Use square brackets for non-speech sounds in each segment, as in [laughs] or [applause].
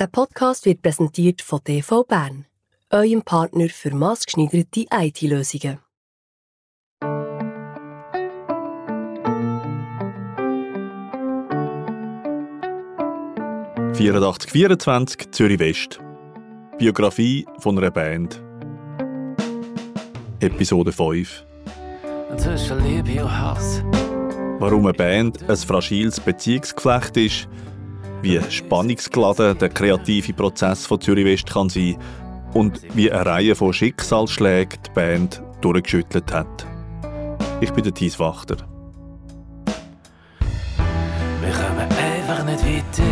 Der Podcast wird präsentiert von TV Bern, eurem Partner für maßgeschneiderte IT-Lösungen. «8424 Zürich West. Biografie von einer Band. Episode 5. Zwischen Liebe und Hass. Warum eine Band ein fragiles Beziehungsgeflecht ist, wie spannungsgeladen der kreative Prozess von Zürich West kann sein und wie eine Reihe von Schicksalsschlägen die Band durchgeschüttelt hat. Ich bin der Thies Wachter. Wir kommen einfach nicht weiter.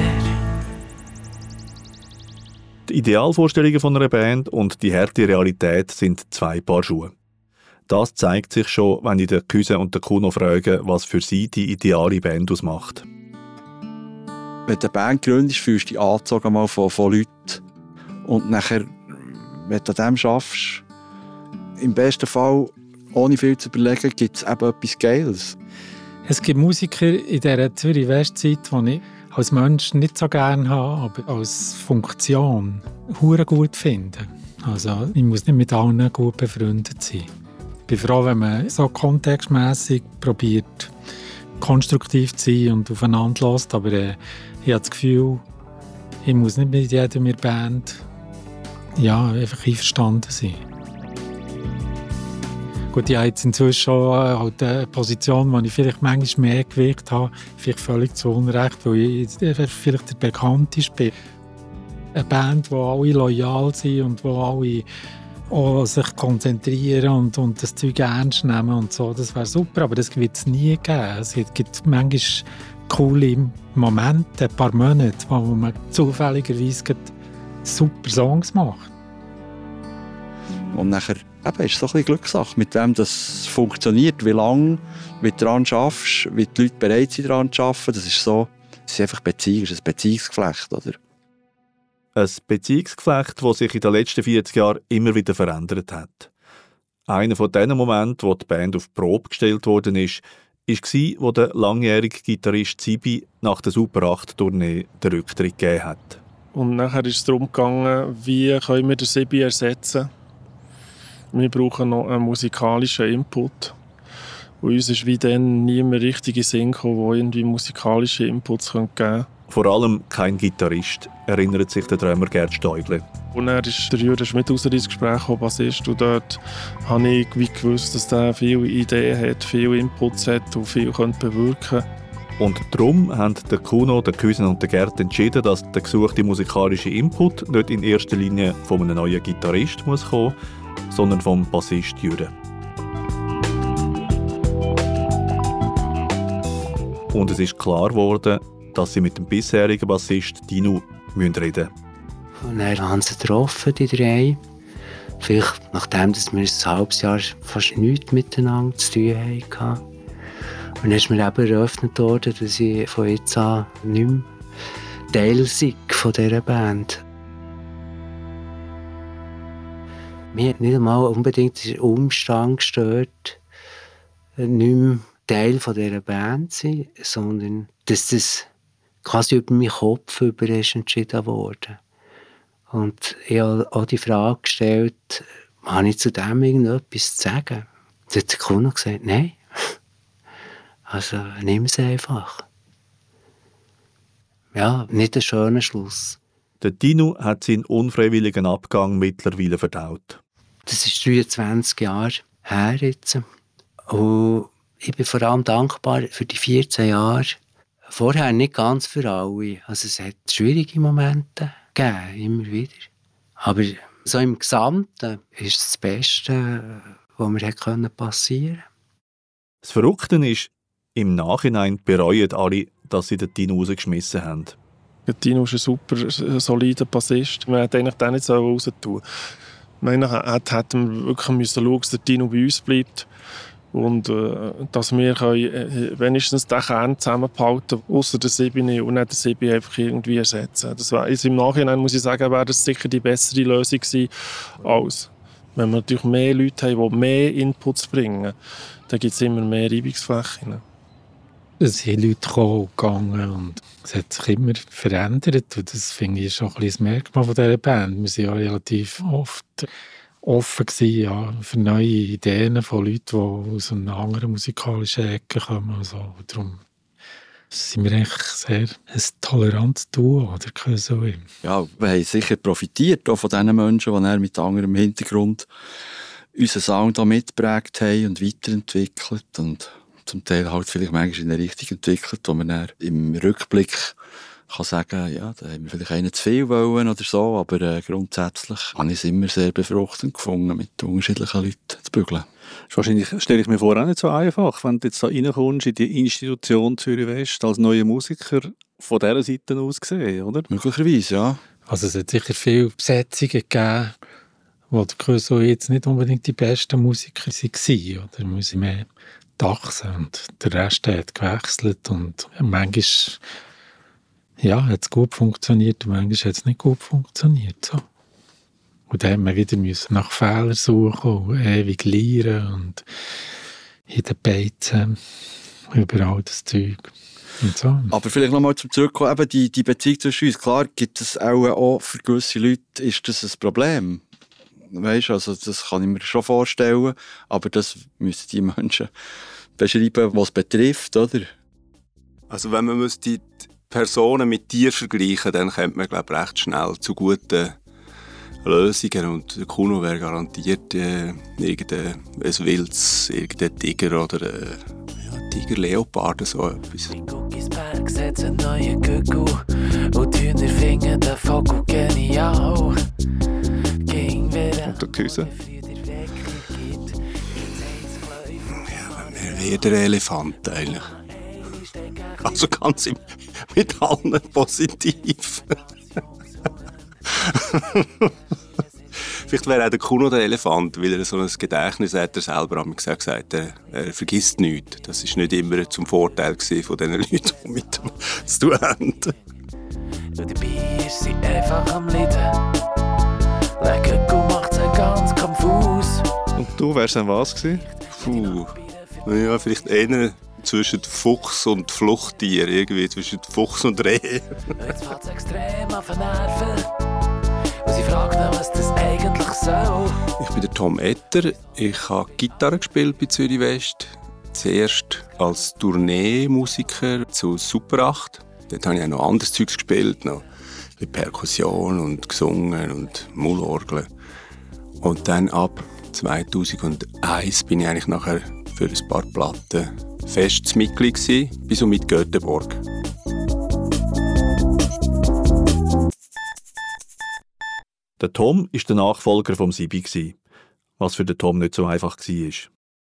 Die Idealvorstellungen von einer Band und die harte Realität sind zwei Paar Schuhe. Das zeigt sich schon, wenn ich den Küse und den Kuno frage, was für sie die ideale Band ausmacht. Wenn du eine Band gründest, fühlst du dich angezogen mal von, von Leuten. Und nachher, wenn du an dem schaffst, im besten Fall, ohne viel zu überlegen, gibt es eben etwas Geiles. Es gibt Musiker in dieser Zürich-West-Zeit, die ich als Mensch nicht so gerne habe, aber als Funktion hure gut finde. Also ich muss nicht mit allen gut befreundet sein. Ich bin froh, wenn man so kontextmäßig probiert, konstruktiv zu sein und aufeinander lässt, aber äh, ich habe das Gefühl, ich muss nicht mit jedem in der Band ja, einfach einverstanden sein. Gut, ich habe jetzt inzwischen schon äh, halt eine Position, wo ich vielleicht manchmal mehr Gewicht habe, vielleicht völlig zu Unrecht, weil ich vielleicht der bekannteste bin. Eine Band, wo alle loyal sind und wo alle auch sich konzentrieren und, und das Zeug ernst nehmen und so, das wäre super, aber das wird es nie geben. Es gibt manchmal coole Momente, ein paar Monate, wo man zufälligerweise super Songs macht. Und nachher eben, ist es so ein bisschen Glückssache, mit wem das funktioniert, wie lange, du daran schaffst, wie die Leute bereit sind, daran zu arbeiten. Das ist so, das ist einfach Beziehung, das ist ein Beziehungsgeflecht, oder? Ein Beziehungsgeflecht, das sich in den letzten 40 Jahren immer wieder verändert hat. Einer von diesen Momenten, wo die Band auf die Probe gestellt worden ist, war, wo der langjährige Gitarrist Zibi nach der Super 8-Tournee den Rücktritt gegeben hat. Und nachher ist es darum gegangen, wie können wir den Sibi ersetzen. Wir brauchen noch einen musikalischen Input. Und uns ist wie dann nie mehr richtige Sinn gekommen, der irgendwie musikalische Inputs geben können. Vor allem kein Gitarrist, erinnert sich der Drummer Gerd Steugle. Und dann ist der Jürgen Schmidt raus ins Gespräch gekommen, Bassist. Und dort habe ich wie gewusst, dass er viele Ideen hat, viele Inputs hat und viel könnte bewirken Und darum haben der Kuno, der Küsen und der Gerd entschieden, dass der gesuchte musikalische Input nicht in erster Linie von einem neuen Gitarrist muss kommen, sondern vom Bassist Jürgen. Und es ist klar geworden, dass sie mit dem bisherigen Bassist Dino reden müssen. Und dann haben sie getroffen, die drei. Vielleicht nachdem dass wir ein halbes Jahr fast nichts miteinander zu tun hatten. Und dann ist mir eben eröffnet worden, dass ich von jetzt an nicht mehr Teil von dieser Band. Mir hat nicht einmal unbedingt der Umstand gestört, nicht mehr Teil von dieser Band zu sein, sondern dass das quasi über meinen Kopf über ist entschieden worden. Und ich habe auch die Frage gestellt, habe ich zu dem irgendetwas zu sagen? Da hat der Kunde gesagt, nein. [laughs] Also nimm es einfach. Ja, nicht ein schöner Schluss. Der Dino hat seinen unfreiwilligen Abgang mittlerweile verdaut. Das ist 23 Jahre her jetzt. Und ich bin vor allem dankbar für die 14 Jahre. Vorher nicht ganz für alle. Also es hat schwierige Momente gegeben, immer wieder. Aber so im Gesamten ist es das Beste, was mir passieren konnte. Das Verrückte ist, im Nachhinein bereuen alle, dass sie den Dino rausgeschmissen haben. Der Dino ist ein super solider Bassist. Man hätte eigentlich den nicht raus tun sollen. Man hätte wirklich müssen schauen, dass der Dino bei uns bleibt. Und äh, dass wir können, äh, wenigstens den Kern zusammenbehalten außer der Sibine und nicht der Sibi einfach irgendwie ersetzen. Das war, also Im Nachhinein muss ich sagen, wäre das sicher die bessere Lösung gewesen, als wenn wir natürlich mehr Leute haben, die mehr Inputs bringen, dann gibt es immer mehr Reibungsflächen. Es sind Leute gekommen und gegangen und es hat sich immer verändert und das finde ich schon ein bisschen das Merkmal dieser Band. Wir sind ja relativ oft offen gewesen, ja, für neue Ideen von Leuten, die aus einer anderen musikalischen Ecke kommen. Also, darum sind wir eigentlich sehr ein tolerantes Duo, oder Kösoe. Ja, wir haben sicher profitiert auch von diesen Menschen, die mit anderem Hintergrund unseren Sound mitgeprägt haben und weiterentwickelt und zum Teil halt vielleicht manchmal in eine Richtung entwickelt, wo man dann im Rückblick kann sagen, ja, da haben wir vielleicht einen zu viel wollen oder so, aber äh, grundsätzlich habe ich es immer sehr befruchtend gefunden, mit unterschiedlichen Leuten zu bügeln. Das ist wahrscheinlich, stelle ich mir vor, auch nicht so einfach, wenn du jetzt da reinkommst in die Institution Zürich West als neuer Musiker von dieser Seite aus gesehen, oder? Möglicherweise, ja. Also es hat sicher viele Besetzungen gegeben, wo Crusoe jetzt nicht unbedingt die besten Musiker waren, oder? Wir sind mehr Dachsen und der Rest hat gewechselt und manchmal ja, hat es gut funktioniert und manchmal hat es nicht gut funktioniert. So. Und dann haben wir wieder müssen nach Fehlern suchen und ewig lernen und in den Beizen überall das Zeug. Und so. Aber vielleicht nochmal zum Zurückkommen, eben die, die Beziehung zwischen uns. Klar gibt es auch, auch für gewisse Leute ist das ein Problem. Weißt, also das kann ich mir schon vorstellen, aber das müssen die Menschen beschreiben, was es betrifft, oder? Also wenn man die Personen mit dir vergleichen, dann kommt man glaube ich, recht schnell zu guten Lösungen und der Kuno wäre garantiert äh, irgendein Wilds, irgendein Tiger oder äh, ja, Tiger-Leopard, so etwas. In Guckisberg setzt ein neuer Gucku und die Hühner finden den Vogel genial. Ging wieder Und der Küsse. Wer wäre der Elefant eigentlich? Also ganz im, [laughs] mit allen positiv. Vielleicht wäre auch der Kuno der Elefant, weil er so ein Gedächtnis hat, er selber hat gesagt, gesagt er, er vergisst nichts. Das ist nicht immer zum Vorteil von den Leuten, die mit ihm zu tun haben. Und dabei ist sie einfach am Leiden. Gucku macht sie ganz konfus. Und du wärst dann was gewesen? Puh. Ja, vielleicht eher zwischen Fuchs und Fluchttier, irgendwie zwischen Fuchs und Reh. Jetzt fällt es extrem auf den Nerven. Und sie fragt dann, was das eigentlich soll. Ich bin der Tom Etter. Ich habe Gitarre gespielt bei Zürich West. Zuerst als Tourneemusiker zu Super 8. Dort habe ich auch noch anderes Zeugs gespielt, noch mit Perkussion und gesungen und Mullorgel. Und dann ab 2001 bin ich eigentlich nachher für ein paar Platten festes Mitglied gewesen, bis und mit Göteborg. Der Tom ist der Nachfolger vom Sibi gsi, was für den Tom nicht so einfach war.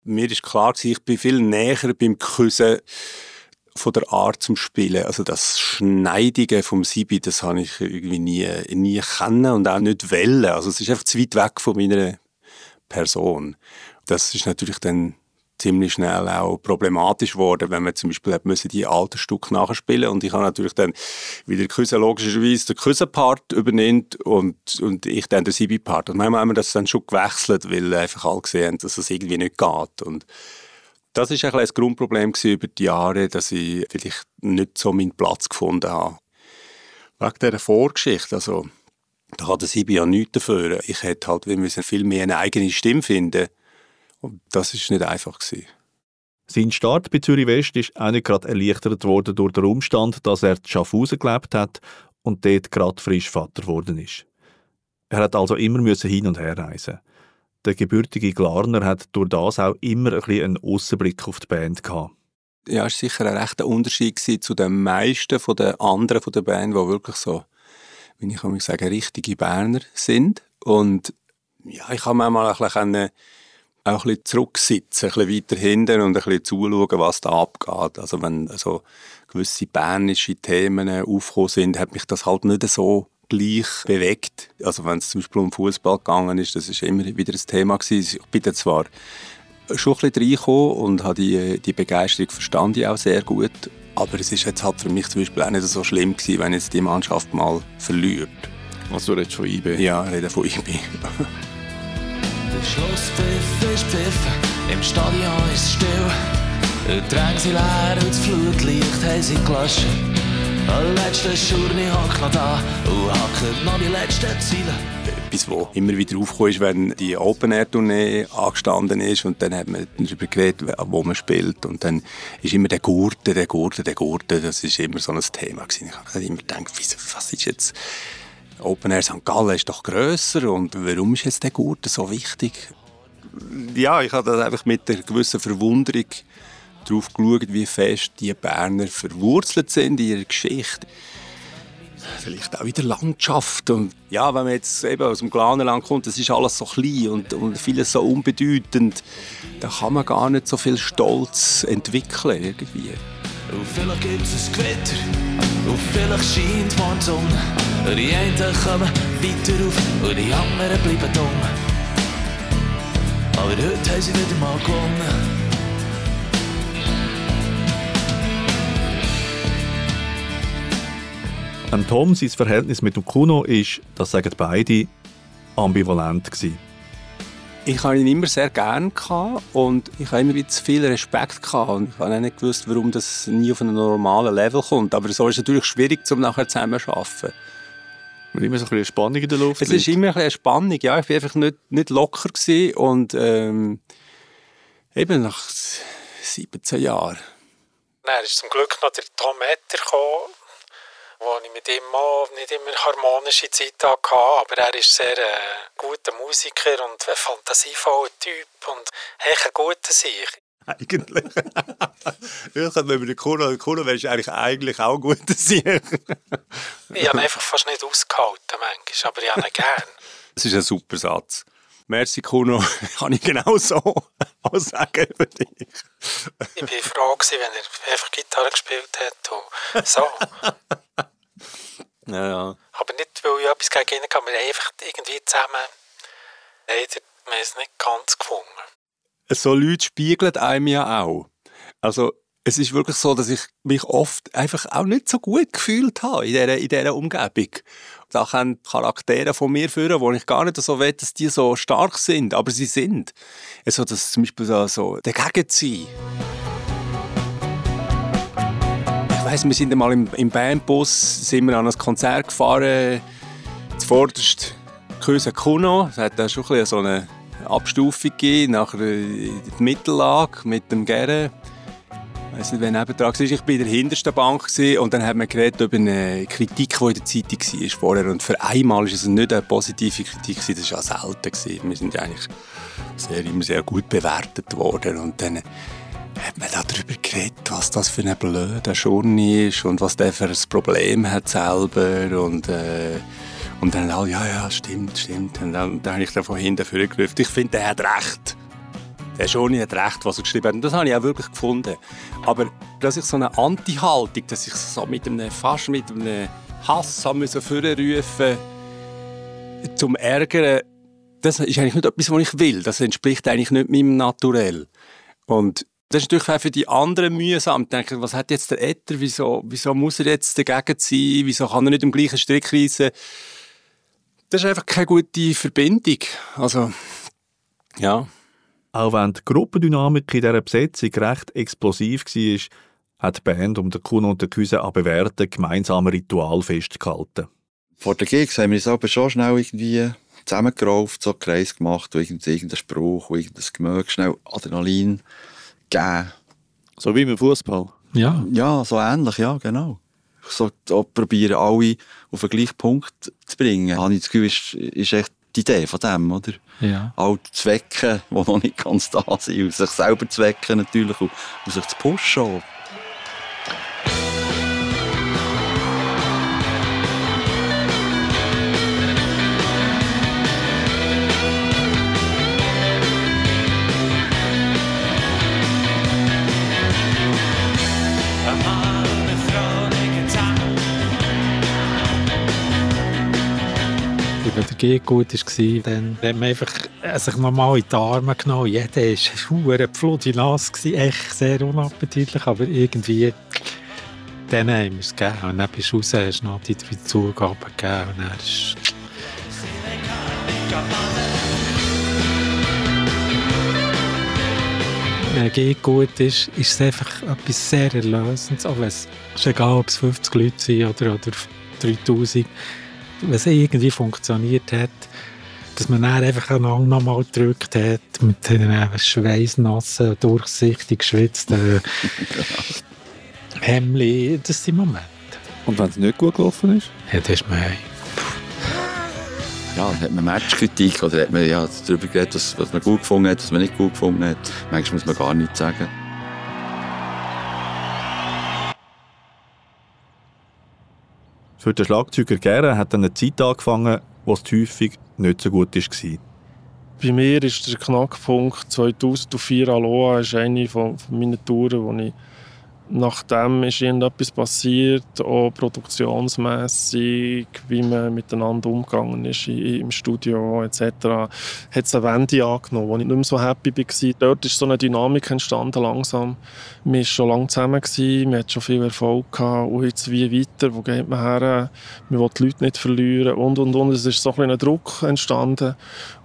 Mir ist klar, ich bin viel näher beim Küssen von der Art zum Spielen. Also das Schneidige vom Sibi, das habe ich irgendwie nie, nie kennen und auch nicht wollen. Also es ist einfach zu weit weg von meiner Person. Das ist natürlich dann ziemlich schnell auch problematisch geworden, wenn man zum Beispiel hat müssen die alten Stücke nachspielen und ich habe natürlich dann wieder Küsse logischerweise den Küsse-Part übernimmt und, und ich dann den Sibi-Part. Und manchmal haben wir das dann schon gewechselt, weil einfach alle gesehen haben, dass es irgendwie nicht geht. Und das ist ein, ein Grundproblem über die Jahre, dass ich vielleicht nicht so meinen Platz gefunden habe. Wegen dieser Vorgeschichte, also da hat der Sibi ja nichts dafür. Ich hätte halt, wir müssen viel mehr eine eigene Stimme finden und das ist nicht einfach gewesen. Sein Start bei Zürich West ist auch nicht gerade erleichtert worden durch den Umstand, dass er in Schaffhausen gelebt hat und dort gerade frisch Vater geworden ist. Er hat also immer müssen hin und her reisen. Der gebürtige Glarner hat durch das auch immer ein bisschen einen Aussenblick auf die Band gehabt. Ja, es war sicher ein rechter Unterschied zu den meisten von den anderen von der Band, die wirklich so, wie ich sagen, richtige Berner sind. Und ja, ich habe manchmal ein bisschen auch ein bisschen zurücksitzen, ein bisschen weiter hinten und ein bisschen zuschauen, was da abgeht. Also wenn so gewisse bernische Themen aufgekommen sind, hat mich das halt nicht so gleich bewegt. Also wenn es zum Beispiel um Fußball gegangen ist, das ist immer wieder ein Thema gewesen. Ich bin da zwar schon ein bisschen reingekommen und habe die, die Begeisterung verstand ich auch sehr gut. Aber es ist jetzt halt für mich zum Beispiel auch nicht so schlimm gewesen, wenn jetzt die Mannschaft mal verliert. Also du redest von IB? Ja, ich rede von IB. [laughs] Schlusspfiff ist pfiffen, im Stadion ist es still. Die Ränge sind leer und das Flutlicht haben sie gelöscht. Alle letzten Schurni hockt noch da und hackt noch die letzten Ziele. Etwas, was immer wieder aufgekommen ist, wenn die Open-Air-Tournee angestanden ist und dann hat man darüber geredet, wo man spielt und dann ist immer der Gurte, der Gurte, der Gurte, das ist immer so ein Thema. Ich habe immer gedacht, was ist jetzt... Open Air St. Gallen ist doch grösser und warum ist jetzt der Gurte so wichtig? Ja, ich habe das einfach mit einer gewissen Verwunderung darauf geschaut, wie fest die Berner verwurzelt sind in ihrer Geschichte. Vielleicht auch in der Landschaft. Und ja, wenn man jetzt eben aus dem Glanerland kommt, das ist alles so klein und, und vieles so unbedeutend, da kann man gar nicht so viel Stolz entwickeln irgendwie. Und vielleicht gibt es ein Gewitter und vielleicht scheint morgen die Sonne. Die einen kommen weiter auf und die anderen bleiben dumm. Aber heute haben sie wieder mal gewonnen. Ein Tom, sein Verhältnis mit dem Kuno ist, das sagen beide, ambivalent gewesen. Ich habe ihn immer sehr gerne und ich habe immer zu viel Respekt gehabt und ich habe nicht gewusst, warum das nie auf ein normalen Level kommt. Aber so ist es natürlich schwierig, um nachher zusammen zu arbeiten. Weil immer so ein bisschen Spannung in der Luft Es ist immer ein bisschen Spannung, ja. Ich war einfach nicht, nicht locker gewesen und ähm, eben nach 17 Jahren. Dann ist zum Glück noch der Tom Etter gekommen, wo ich mit ihm auch nicht immer harmonische Zeit hatte, aber er ist sehr äh, guter Musiker und ein fantasievoller Typ und echt ein guter Sich. [laughs] Eigentlich. [laughs] ich habe über den Kuno, Kuno wärst eigentlich, eigentlich auch ein guter Sich. [laughs] ich habe einfach fast nicht ausgehalten manchmal, aber ich habe ihn gern. Das ist ein super Satz. Merci Kuno, kann ich genau so auch sagen über dich. ich war froh, wenn er einfach Gitarre gespielt hat und so. Ja, ja. Aber nicht, weil ich etwas gegen ihn kann, wir einfach irgendwie zusammen leider, wir haben es nicht ganz gefunden. So Leute spiegeln einem ja auch. Also es ist wirklich so, dass ich mich oft einfach auch nicht so gut gefühlt habe in dieser, in dieser Umgebung. Da kommen Charaktere von mir führen, wo ich gar nicht so will, dass die so stark sind, aber sie sind. Also, dass zum Beispiel so, so dagegen sein. Weiss, wir sind einmal im, im Bandbus sind wir an ein Konzert gefahren, zuvorderst Köse Kuno. Es hat da schon ein so eine Abstufung gegeben, nachher die Mittellage mit dem Gere. Ich weiss nicht, wer neben dran war. Ich war in der hintersten Bank und dann haben wir geredet über eine Kritik, die in der Zeitung war vorher. Und für einmal war es nicht eine positive Kritik, das war ja selten. Wir sind eigentlich sehr, immer sehr gut bewertet worden. Und dann hat man darüber geredet, was das für ein blöder Schurni ist und was der für ein Problem hat selber. Und, äh, und dann alle, ja, ja, stimmt, stimmt. Und dann, dann habe ich von hinten vorgerufen, ich finde, der hat recht. Der Schoni hat recht, was er geschrieben hat. Und das habe ich auch wirklich gefunden. Aber dass ich so eine Anti-Haltung, dass ich so mit einem, fast mit einem Hass müssen vorrufen zum Ärgern, das ist eigentlich nicht etwas, was ich will. Das entspricht eigentlich nicht meinem Naturell. Und das ist natürlich auch für die anderen mühsam. Ich denke, was hat jetzt der Etter? Wieso, wieso muss er jetzt dagegen sein? Wieso kann er nicht im gleichen Strick reissen? Das ist einfach keine gute Verbindung. Also, ja. Auch wenn die Gruppendynamik in dieser Besetzung recht explosiv war, hat die Band um den Kuno und den Küse an bewährten gemeinsamen Ritual festgehalten. Vor den Gigs haben wir uns aber schon schnell irgendwie zusammengerauft, so einen Kreis gemacht, irgendeinen Spruch, irgendein Gemöge, schnell Adrenalin gegeben. So wie im Fußball. Ja. Ja, so ähnlich, ja, genau. So probieren alle auf den gleichen Punkt zu bringen. Habe ich das Gefühl, ist, ist echt die Idee von dem, oder? Ja. All die Zwecke, die noch nicht ganz da sind, und sich selber zu wecken natürlich und, und sich zu pushen. Gig gut war, dann hat man einfach sich nochmal in die Arme genommen. Jeder war verdammt nass, echt sehr unappetitlich, aber irgendwie dann haben wir es gegeben. Und dann bist du raus, hast noch die drei Zugaben gegeben und dann ist Gig gut ist, ist es einfach etwas sehr Erlösendes. Auch wenn es ist egal, ob es 50 Leute sind oder, oder 3000. Wenn es irgendwie funktioniert hat, dass man dann einfach einander nochmal gedrückt hat, mit den schweißnassen, durchsichtig geschwitzten Hemli, das sind Momente. Und wenn es nicht gut gelaufen ist? Ja, das ist mir ja, hat man Matchkritik oder hat man ja, darüber geredet, was, was man gut gefunden hat, was man nicht gut gefunden hat. Manchmal muss man gar nichts sagen. Für den Schlagzeuger Gera hat dann eine Zeit angefangen, wo es häufig nicht so gut war. Bei mir ist der Knackpunkt 2004 Aloha ist eine von meinen Touren, wo ich nachdem ist irgendetwas passiert, auch produktionsmässig, wie man miteinander umgegangen ist im Studio etc., hat es eine Wende angenommen, wo ich nicht mehr so happy war. Dort ist so eine Dynamik entstanden langsam. Man war schon lange zusammen, gewesen, man hat schon viel Erfolg gehabt und jetzt wie weiter, wo geht man her, man will die Leute nicht verlieren und und und. Es ist so ein, ein Druck entstanden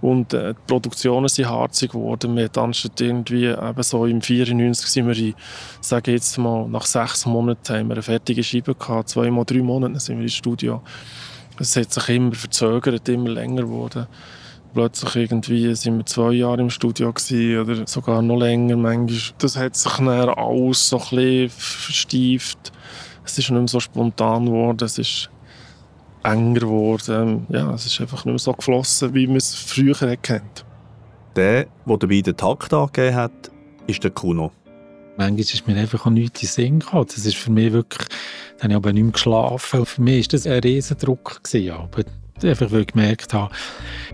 und äh, die Produktionen sind harzig geworden. Wir anstatt irgendwie eben so im 94 sind wir in, sage jetzt mal, nach sechs Monaten haben wir eine fertige Scheibe gehabt. Zweimal, drei Monate sind wir im Studio. Es hat sich immer verzögert, immer länger geworden. Plötzlich irgendwie sind wir zwei Jahre im Studio oder sogar noch länger manchmal. Das hat sich dann alles so verstieft. Es ist nicht mehr so spontan geworden. Es ist enger geworden. Ja, es ist einfach nicht mehr so geflossen, wie man es früher kennt. Der, der dabei den Takt angegeben hat, ist der Kuno. Manchmal ist mir einfach auch nichts in Sinn gekommen. Das ist für mich wirklich, da habe ich aber nicht mehr geschlafen. Für mich war das ein Riesendruck. Gewesen, aber einfach weil ich gemerkt habe,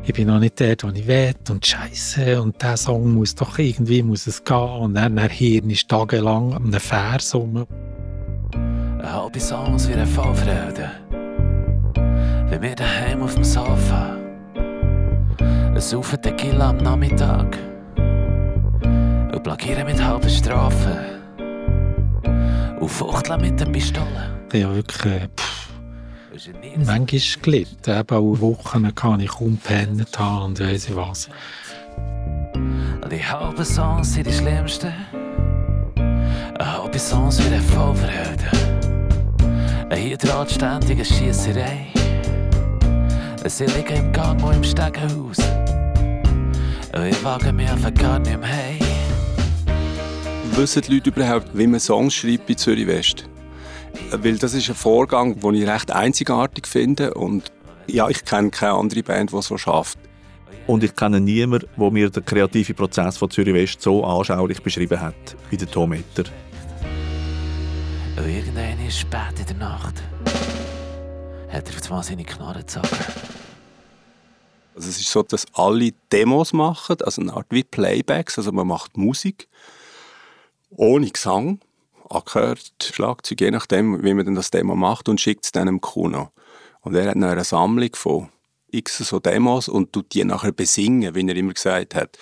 ich bin noch nicht dort, wo ich will und Scheiße und der Song muss doch irgendwie muss es gehen und dann, dann Hirn ist tagelang an einem Vers rum. Eine halbe Songs wie ein Vollfreude, wie wir daheim auf dem Sofa, ein Saufen Tequila am Nachmittag blockieren mit halben Strafen und fuchteln mit der Pistole. Ja, wirklich, äh, manchmal gelitten. Eben auch Wochen kann ich kaum pennt haben und weiss ich was. Die halben Songs sind die schlimmsten. Eine halbe Songs wie ein Vollverhöden. Eine hier draht ständige Schiesserei. Sie liegen im Gang und im Stegenhaus. Und ich wage mich einfach gar nicht mehr heim. Wissen die Leute überhaupt, wie man Songs schreibt bei Zürich West? Weil das ist ein Vorgang, den ich recht einzigartig finde und ja, ich kenne keine andere Band, die so schafft. Und ich kenne niemanden, der mir den kreativen Prozess von Zürich West so anschaulich beschrieben hat wie der Tom Etter. Irgendwann ist spät in der Nacht. Hat er auf einmal seine Knarre gezogen. Also es ist so, dass alle Demos machen, also eine Art wie Playbacks, also man macht Musik ohne Gesang, angehört, Schlagzeug, je nachdem, wie man das Demo macht und schickt es dann dem Kuno. Und er hat dann eine Sammlung von x so Demos und tut die nachher besingen, wie er immer gesagt hat.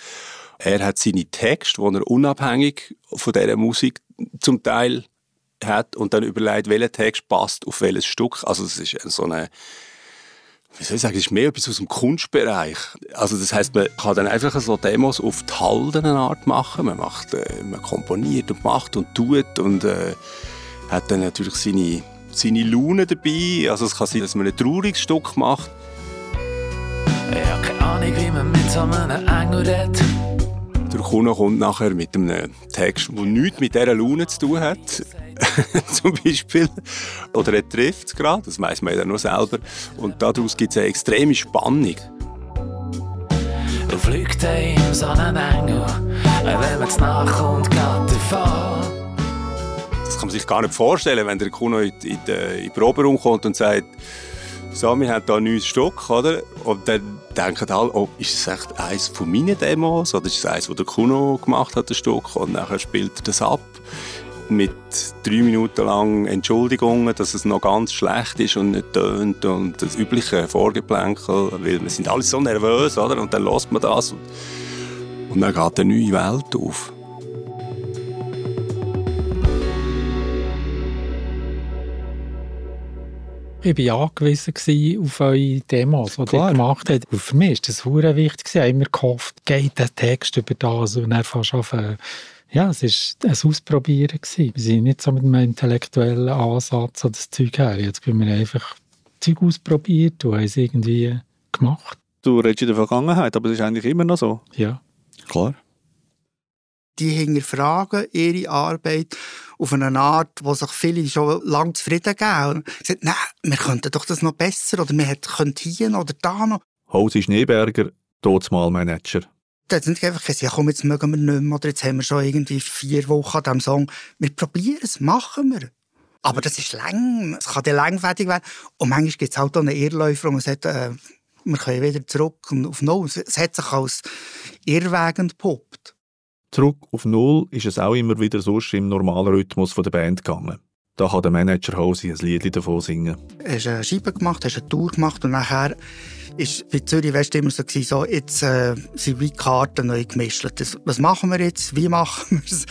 Er hat seine Texte, die er unabhängig von dieser Musik zum Teil hat und dann überlegt, welcher Text passt auf welches Stück. Also es ist so eine wie soll ich sagen, ist mehr etwas aus dem Kunstbereich. Also das heißt, man kann dann einfach so Demos auf die haldene Art machen. Man macht, äh, man komponiert und macht und tut und äh, hat dann natürlich seine, seine Laune dabei. Also es kann sein, dass man ein trauriges Stück macht. Ich habe keine Ahnung, wie man mit so einem Engel redet. Der Kuno kommt nachher mit einem Text, der nichts mit dieser Laune zu tun hat. [laughs] zum Beispiel. Oder er trifft es gerade, das weiß man ja nur selber. Und daraus gibt es eine extreme Spannung. Du fliegt ihm so einen Engel, wenn man es nachkommt, geht davon. Das kann man sich gar nicht vorstellen, wenn der Kuno in, in, in den Proberaum kommt und sagt, so, wir haben hier ein neues Stück, oder? Und dann denken alle, oh, ist es echt eines von meinen Demos oder ist es eines, das der Kuno gemacht hat, das Stück? Und nachher spielt er das ab mit drei Minuten lang Entschuldigungen, dass es noch ganz schlecht ist und nicht tönt und das übliche Vorgeplänkel, weil wir sind alle so nervös, oder? Und dann lässt man das und, und dann geht eine neue Welt auf. Ich war angewiesen auf eure Demos, die ihr gemacht habt. Und für mich war das sehr wichtig. Ich habe immer gehofft, geht der Text über das und dann fast auf ja, es war ein Ausprobieren. Wir sind nicht so mit einem intellektuellen Ansatz an das Zeug her. Jetzt haben wir einfach Zeug ausprobiert und haben es irgendwie gemacht. Du redest in der Vergangenheit, aber es ist eigentlich immer noch so. Ja. Klar. Die hinterfragen ihre Arbeit auf eine Art, wo sich viele schon lange zufrieden geben. Und sagen, nein, wir könnten doch das noch besser oder wir könnten hier oder da noch. Hausi Schneeberger, mal Manager. Da hat nicht einfach gesagt, ja komm, jetzt mögen wir nicht mehr oder jetzt haben wir schon irgendwie vier Wochen an diesem Song. Wir probieren es, machen wir. Aber das ist lang, es kann dann langfädig werden. Und manchmal gibt es halt auch einen Irrläufer, wo man sagt, äh, wir können wieder zurück auf Null. Es hat sich als Irrweg entpuppt. Zurück auf Null ist es auch immer wieder sonst im normalen Rhythmus der Band gegangen. Da kann der Manager Hausi ein Lied davon singen. Hat eine Scheibe gemacht, hast eine Tour gemacht und nachher ist bei Zürich West immer so, so jetzt äh, sind wie Karten neu gemischt. Das, was machen wir jetzt? Wie machen [laughs] wir es?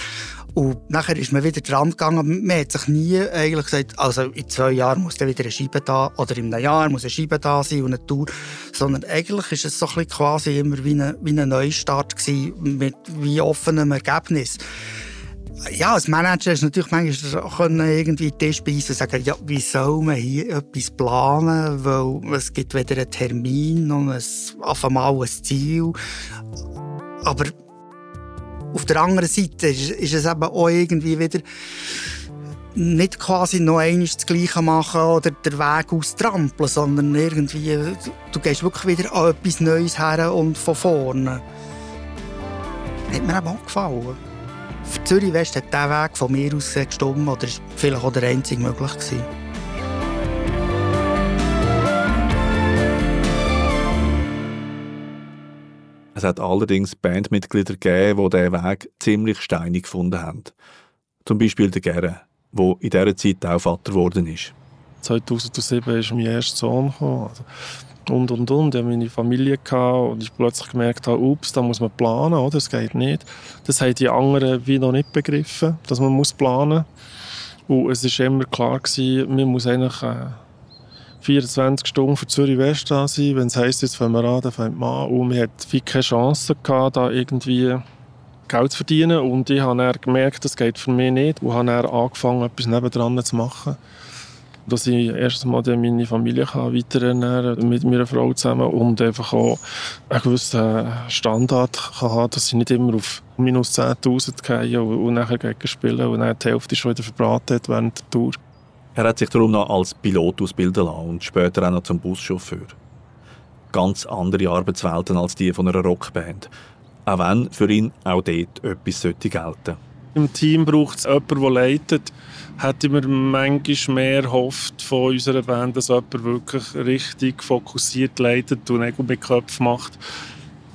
Und nachher ist man wieder dran gegangen. Man hat sich nie eigentlich gesagt, also in zwei Jahren muss dann wieder eine Scheibe da oder in einem Jahr muss eine Scheibe da sein und eine Tour. Sondern eigentlich ist es so ein quasi immer wie ein, wie ein Neustart gewesen, mit wie offenem Ergebnis. Ja, als Manager ist natürlich manchmal können irgendwie Tisch und sagen, ja, wie soll man hier etwas planen, weil es gibt weder einen Termin und es, auf einmal ein Ziel. Aber auf der anderen Seite ist, ist es eben auch irgendwie wieder nicht quasi noch einmal das Gleiche machen oder den Weg austrampeln, sondern irgendwie, du gehst wirklich wieder an etwas Neues her und von vorne. Hat mir eben auch gefallen. Für Zürich West hat dieser Weg von mir aus gestimmt oder ist vielleicht auch der einzige möglich gewesen. Es hat allerdings Bandmitglieder gegeben, die diesen Weg ziemlich steinig gefunden haben. Zum Beispiel der Gerre, der in dieser Zeit auch Vater geworden ist. 2007 ist mein erster Sohn gekommen. Also, und, und, und. Ich hatte meine Familie und ich plötzlich gemerkt habe, ups, da muss man planen, oder? Das geht nicht. Das haben die anderen wie noch nicht begriffen, dass man muss planen muss. Und es war immer klar, gewesen, man muss eigentlich... Äh, 24 Stunden für Zürich West da sein. Wenn es heisst, jetzt fangen wir an, dann fängt man an. Und wir hatten keine Chance, gehabt, da irgendwie Geld zu verdienen. Und ich habe dann gemerkt, das geht für mich nicht. Und habe dann angefangen, etwas nebendran zu machen. Dass ich erst einmal meine Familie kann weiterernähren mit meiner Frau zusammen und einfach auch einen gewissen Standard kann haben, dass ich nicht immer auf minus 10'000 gehe und, nachher spielen und dann die Hälfte schon wieder verbraten hat während der Tour. Er hat sich darum noch als Pilot ausbilden lassen und später auch noch zum Buschauffeur. Ganz andere Arbeitswelten als die von einer Rockband. Auch wenn für ihn auch dort etwas sollte gelten Im Team braucht es jemanden, der leitet. Hätte mir manchmal mehr gehofft von unserer Band, dass jemand wirklich richtig fokussiert leitet und Nägel mit Köpfen macht.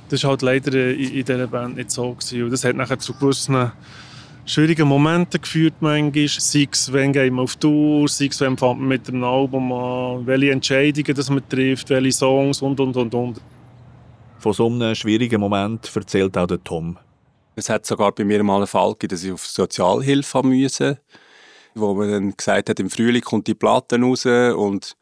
Das war halt leider in dieser Band nicht so. Gewesen. Und das hat nachher zu gewissen schwierige Momente geführt manchmal. Sei es, wenn gehen wir auf Tour, sei es, wenn fängt man mit dem Album an, welche Entscheidungen das man trifft, welche Songs und, und, und, und. Von so einem schwierigen Moment erzählt auch der Tom. Es hat sogar bei mir mal einen Fall gegeben, dass ich auf Sozialhilfe musste, wo man dann gesagt hat, im Frühling kommt die Platte raus und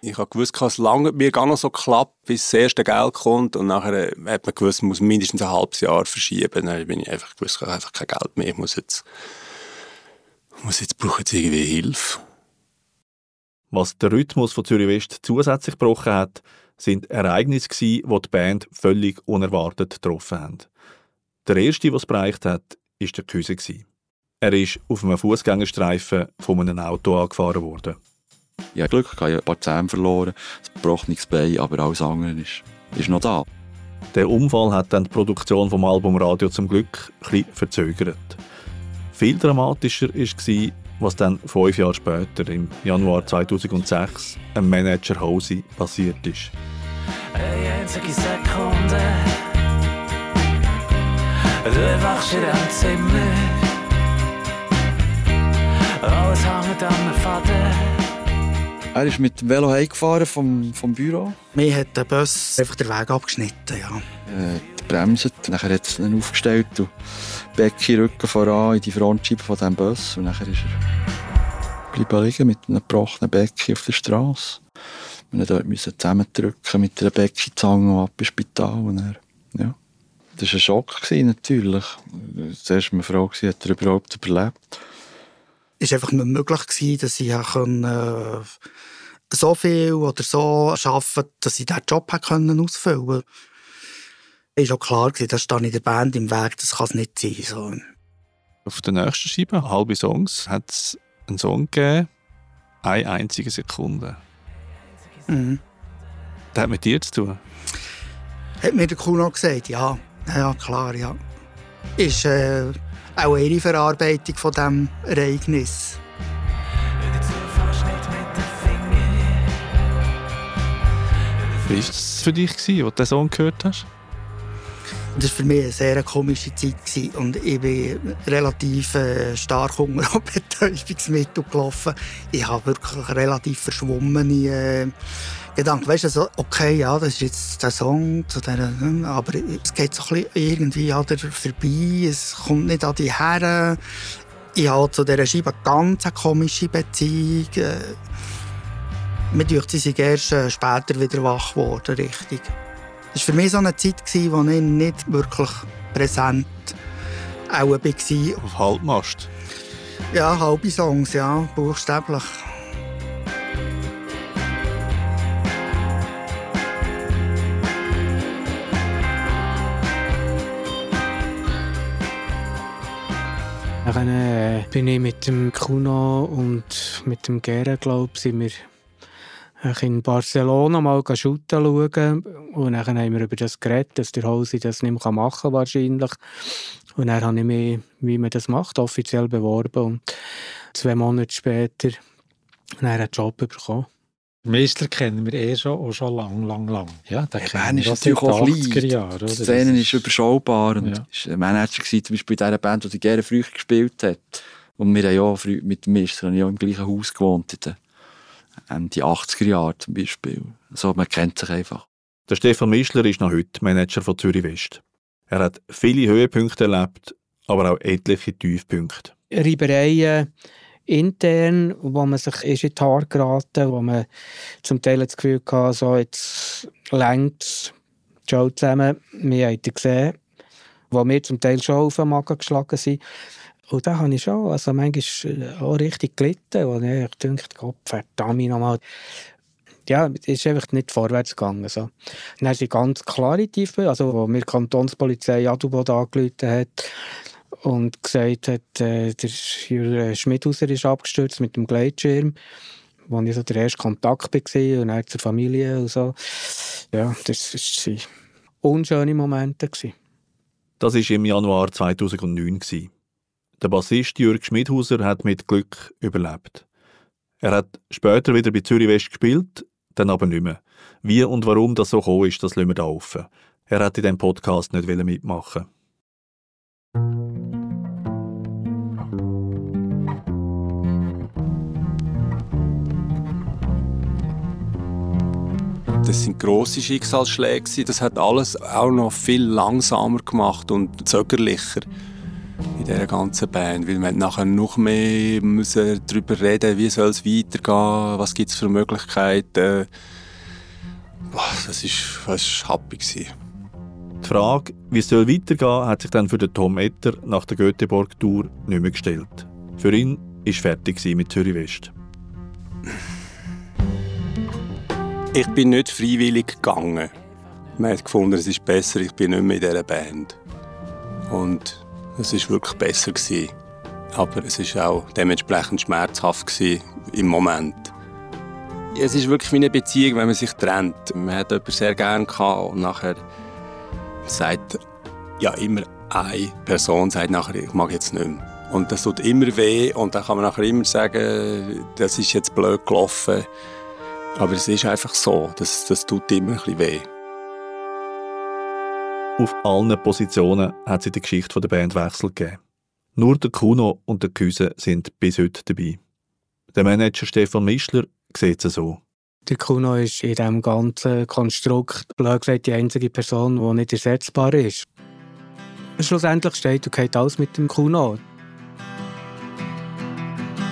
ich habe gewusst, es lange mir gar noch so klappt, bis das erste Geld kommt und nachher hat man gewusst, man muss mindestens ein halbes Jahr verschieben. Dann bin ich einfach gewusst, ich habe einfach kein Geld mehr, ich muss jetzt, muss jetzt brauche jetzt irgendwie Hilfe. Was der Rhythmus von Zürich West zusätzlich gebrochen hat, sind Ereignisse die die Band völlig unerwartet getroffen haben. Der erste, was es bereicht hat, war der Küse. Er ist auf einem Fußgängerstreifen von einem Auto angefahren worden. Ich habe Glück, ich habe ein paar Zähne verloren, ein gebrochenes Bein, aber alles andere ist, ist noch da. Der Unfall hat dann die Produktion vom Album Radio zum Glück ein verzögert. Viel dramatischer war, was dann fünf Jahre später, im Januar 2006, einem Manager Hose passiert ist. Eine einzige Sekunde, du erwachst in diesem Zimmer, alles hängt an den Faden. Er ist mit dem Velo heimgefahren vom, vom Büro. Mir hat der Bus einfach den Weg abgeschnitten, ja. Äh, bremset, nachher hat es ihn aufgestellt und Becky Rücken voran in die Frontscheibe von diesem Bus. Und nachher ist er bleiben liegen mit einem gebrochenen Becky auf der Straße. Wir dort müssen zusammendrücken mit einer Becky-Zange ab ins Spital. Und er, ja. Das war ein Schock, natürlich. Zuerst war mir froh, hat er überhaupt überlebt. Es war einfach nicht möglich, dass ich äh, so viel oder so arbeiten dass ich diesen Job ausfüllen konnte. Es war auch klar, dass stehe ich der Band im Weg, das kann es nicht sein. So. Auf der nächsten Scheibe, «Halbe Songs», hat es einen Song gegeben, «Eine einzige Sekunde». Mhm. Das hat mit dir zu tun? Hat mir der Kuno gesagt, ja. Ja, klar, ja. Ist äh, auch ihre Verarbeitung von diesem Ereignis. Wie war es für dich, als du diesen Song gehört hast? Das war für mich eine sehr komische Zeit. Und ich bin relativ äh, stark unter [laughs] Betäubungsmittel gelaufen. Ich habe wirklich relativ verschwommene äh, Gedanken. Weißt du, also, okay, ja, das ist jetzt der Song zu dieser, aber es geht so ein bisschen irgendwie an der vorbei. Es kommt nicht an die Herren. Ich habe zu dieser Scheibe eine ganz komische Beziehung. Äh, mir dachte, sie sind erst äh, später wieder wach geworden, richtig. Das war für mich so eine Zeit, wo ich nicht wirklich präsent auch war. Auf Halbmast? Ja, halbe Songs, ja, buchstäblich. Dann äh, bin ich mit dem Kuno und mit dem Gera, glaube ich, sind wir in Barcelona mal schauen. Und dann haben wir über das geredet, dass der Hose das nicht mehr machen kann, wahrscheinlich. Und dann habe ich mich, wie man das macht, offiziell beworben. Und zwei Monate später dann einen Job bekommen. Meister kennen wir eh schon, auch schon lang, lang, lang. Ja, der ja, Bern ist natürlich auch klein. Die Szene ist überschaubar. Und ja. ist ein Manager gewesen, zum Beispiel in dieser Band, die gerne früh gespielt hat. Und wir haben ja früh mit dem Meister ja im gleichen Haus gewohnt. In den Ende 80er Jahre zum Beispiel. Also man kennt sich einfach. Der Stefan Mischler ist noch heute Manager von Zürich West. Er hat viele Höhepunkte erlebt, aber auch etliche Tiefpunkte. Reibereien intern, wo man sich ist in die Haare geraten, wo man zum Teil das Gefühl hatte, so jetzt längt es schon zusammen. Wir haben gesehen, wo wir zum Teil schon auf den Magen geschlagen sind. Und da habe ich schon also manchmal auch richtig gelitten, wo ich dachte, Gott verdammt nochmal. Ja, es ist einfach nicht vorwärts gegangen. So. Dann sind ganz klare Tiefen, also wo mir die Kantonspolizei Adelboden angerufen hat und gesagt hat, äh, der Jürgen Schmidhauser ist abgestürzt mit dem Gleitschirm, wo ich so der erste Kontakt war und dann zur Familie und so. Ja, das waren unschöne Momente. Das war im Januar 2009. Der Bassist Jürg Schmidhauser hat mit Glück überlebt. Er hat später wieder bei Zürich West gespielt, dann aber nicht mehr. Wie und warum das so gekommen ist, das lassen wir da offen. Er hat in diesem Podcast nicht mitmachen Das sind grosse Schicksalsschläge. Das hat alles auch noch viel langsamer gemacht und zögerlicher in dieser ganzen Band, weil wir nachher noch mehr müssen darüber reden wie soll es weitergehen, was gibt es für Möglichkeiten. Das war das happy. Die Frage, wie es weitergehen hat sich dann für den Tom Etter nach der Göteborg-Tour nicht mehr gestellt. Für ihn war fertig mit Zürich West. Ich bin nicht freiwillig gegangen. Man hat gefunden, es ist besser, ich bin nicht mehr in dieser Band. Und es war wirklich besser. Gewesen. Aber es war auch dementsprechend schmerzhaft gewesen im Moment. Es ist wirklich wie eine Beziehung, wenn man sich trennt. Man hat jemanden sehr gerne gehabt und nachher sagt ja immer eine Person sagt nachher, ich mag jetzt nicht mehr. Und das tut immer weh und dann kann man nachher immer sagen, das ist jetzt blöd gelaufen. Aber es ist einfach so, das, das tut immer ein bisschen weh. Auf allen Positionen hat es in der Geschichte der Band Wechsel gegeben. Nur der Kuno und der Küse sind bis heute dabei. Der Manager Stefan Mischler sieht es so. Der Kuno ist in diesem ganzen Konstrukt blöd gesagt, die einzige Person, die nicht ersetzbar ist. Schlussendlich steht und geht alles mit dem Kuno.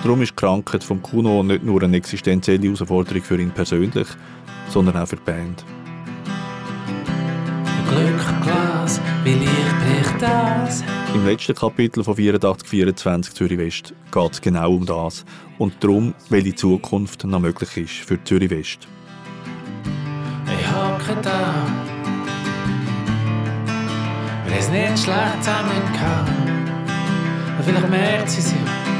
Darum ist die Krankheit vom Kuno nicht nur eine existenzielle Herausforderung für ihn persönlich, sondern auch für die Band. Glückglas wie leicht bricht das. Im letzten Kapitel von 8424 Zürich West geht es genau um das und darum, welche Zukunft noch möglich ist für Zürich West. Ich hocke da. Haben es nicht schlecht zusammen. Und vielleicht merkt sie es ja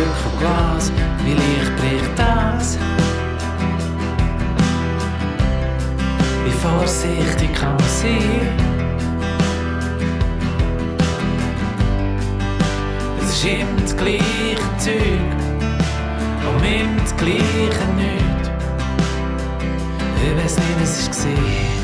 Glück von Glas, wie leicht bricht das? Wie vorsichtig kann man sein? Es ist immer das gleiche Zeug und immer das gleiche nicht. Ich weiß nicht, was es war.